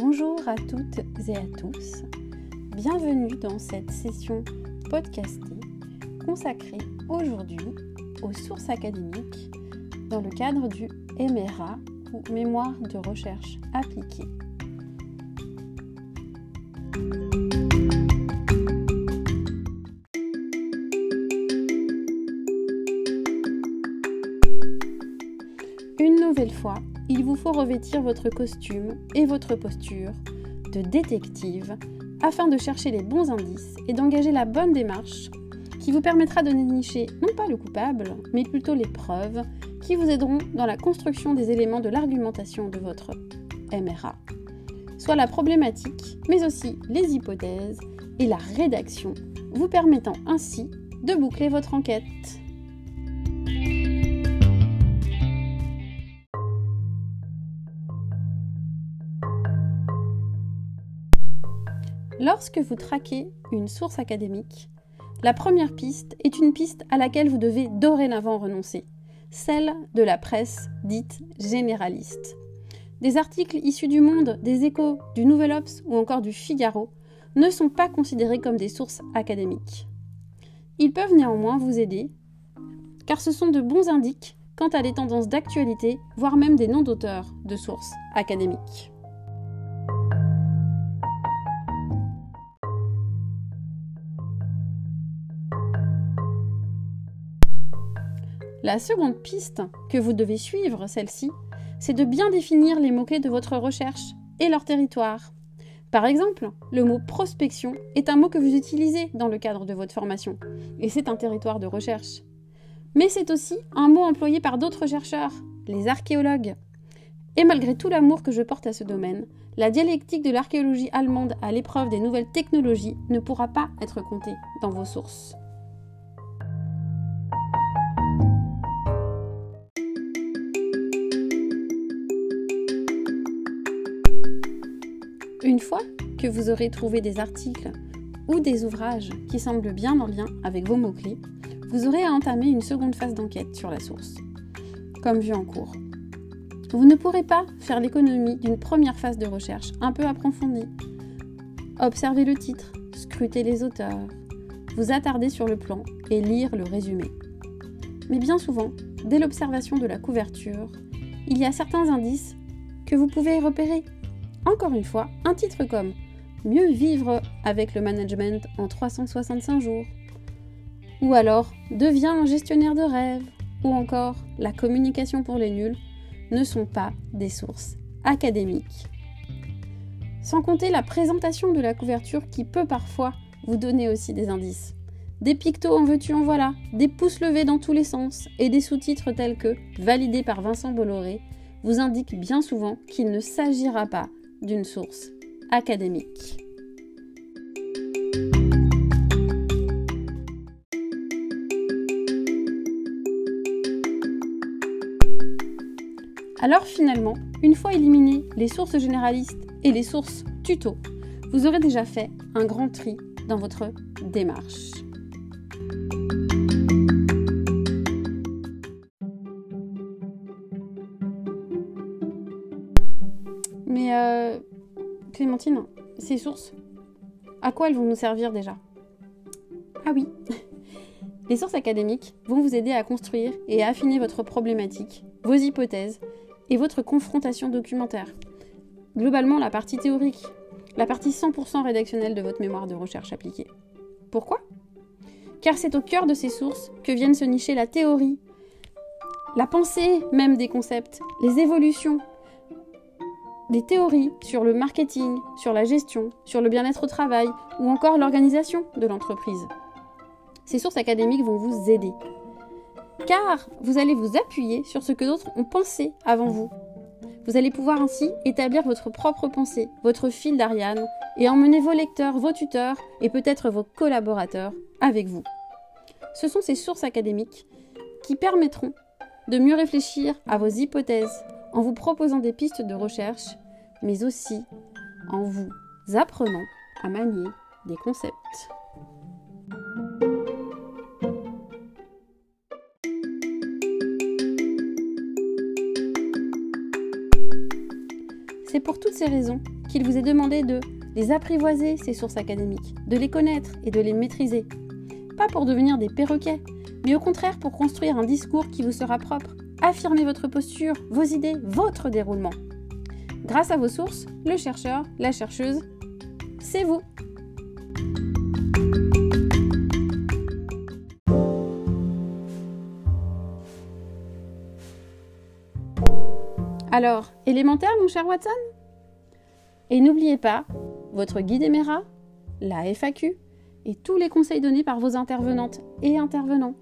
Bonjour à toutes et à tous. Bienvenue dans cette session podcastée consacrée aujourd'hui aux sources académiques dans le cadre du MRA ou Mémoire de recherche appliquée. Une nouvelle fois, il vous faut revêtir votre costume et votre posture de détective afin de chercher les bons indices et d'engager la bonne démarche qui vous permettra de dénicher non pas le coupable, mais plutôt les preuves qui vous aideront dans la construction des éléments de l'argumentation de votre MRA, soit la problématique, mais aussi les hypothèses et la rédaction, vous permettant ainsi de boucler votre enquête. Lorsque vous traquez une source académique, la première piste est une piste à laquelle vous devez dorénavant renoncer, celle de la presse dite généraliste. Des articles issus du Monde, des Échos, du Nouvel Obs ou encore du Figaro ne sont pas considérés comme des sources académiques. Ils peuvent néanmoins vous aider, car ce sont de bons indices quant à des tendances d'actualité, voire même des noms d'auteurs de sources académiques. La seconde piste que vous devez suivre, celle-ci, c'est de bien définir les mots-clés de votre recherche et leur territoire. Par exemple, le mot prospection est un mot que vous utilisez dans le cadre de votre formation, et c'est un territoire de recherche. Mais c'est aussi un mot employé par d'autres chercheurs, les archéologues. Et malgré tout l'amour que je porte à ce domaine, la dialectique de l'archéologie allemande à l'épreuve des nouvelles technologies ne pourra pas être comptée dans vos sources. Une fois que vous aurez trouvé des articles ou des ouvrages qui semblent bien en lien avec vos mots-clés, vous aurez à entamer une seconde phase d'enquête sur la source, comme vu en cours. Vous ne pourrez pas faire l'économie d'une première phase de recherche un peu approfondie. Observez le titre, scrutez les auteurs, vous attarder sur le plan et lire le résumé. Mais bien souvent, dès l'observation de la couverture, il y a certains indices que vous pouvez repérer encore une fois, un titre comme Mieux vivre avec le management en 365 jours, ou alors Deviens un gestionnaire de rêve, ou encore La communication pour les nuls, ne sont pas des sources académiques. Sans compter la présentation de la couverture qui peut parfois vous donner aussi des indices. Des pictos en veux-tu en voilà, des pouces levés dans tous les sens et des sous-titres tels que Validé par Vincent Bolloré vous indiquent bien souvent qu'il ne s'agira pas d'une source académique. Alors finalement, une fois éliminées les sources généralistes et les sources tuto, vous aurez déjà fait un grand tri dans votre démarche. Clémentine, ces sources, à quoi elles vont nous servir déjà? Ah oui Les sources académiques vont vous aider à construire et à affiner votre problématique, vos hypothèses et votre confrontation documentaire. Globalement, la partie théorique, la partie 100% rédactionnelle de votre mémoire de recherche appliquée. Pourquoi? Car c'est au cœur de ces sources que viennent se nicher la théorie, la pensée même des concepts, les évolutions, des théories sur le marketing, sur la gestion, sur le bien-être au travail ou encore l'organisation de l'entreprise. Ces sources académiques vont vous aider. Car vous allez vous appuyer sur ce que d'autres ont pensé avant vous. Vous allez pouvoir ainsi établir votre propre pensée, votre fil d'Ariane, et emmener vos lecteurs, vos tuteurs et peut-être vos collaborateurs avec vous. Ce sont ces sources académiques qui permettront de mieux réfléchir à vos hypothèses, en vous proposant des pistes de recherche, mais aussi en vous apprenant à manier des concepts. C'est pour toutes ces raisons qu'il vous est demandé de les apprivoiser, ces sources académiques, de les connaître et de les maîtriser. Pas pour devenir des perroquets, mais au contraire pour construire un discours qui vous sera propre. Affirmez votre posture, vos idées, votre déroulement. Grâce à vos sources, le chercheur, la chercheuse, c'est vous. Alors, élémentaire, mon cher Watson? Et n'oubliez pas, votre guide Emera, la FAQ et tous les conseils donnés par vos intervenantes et intervenants.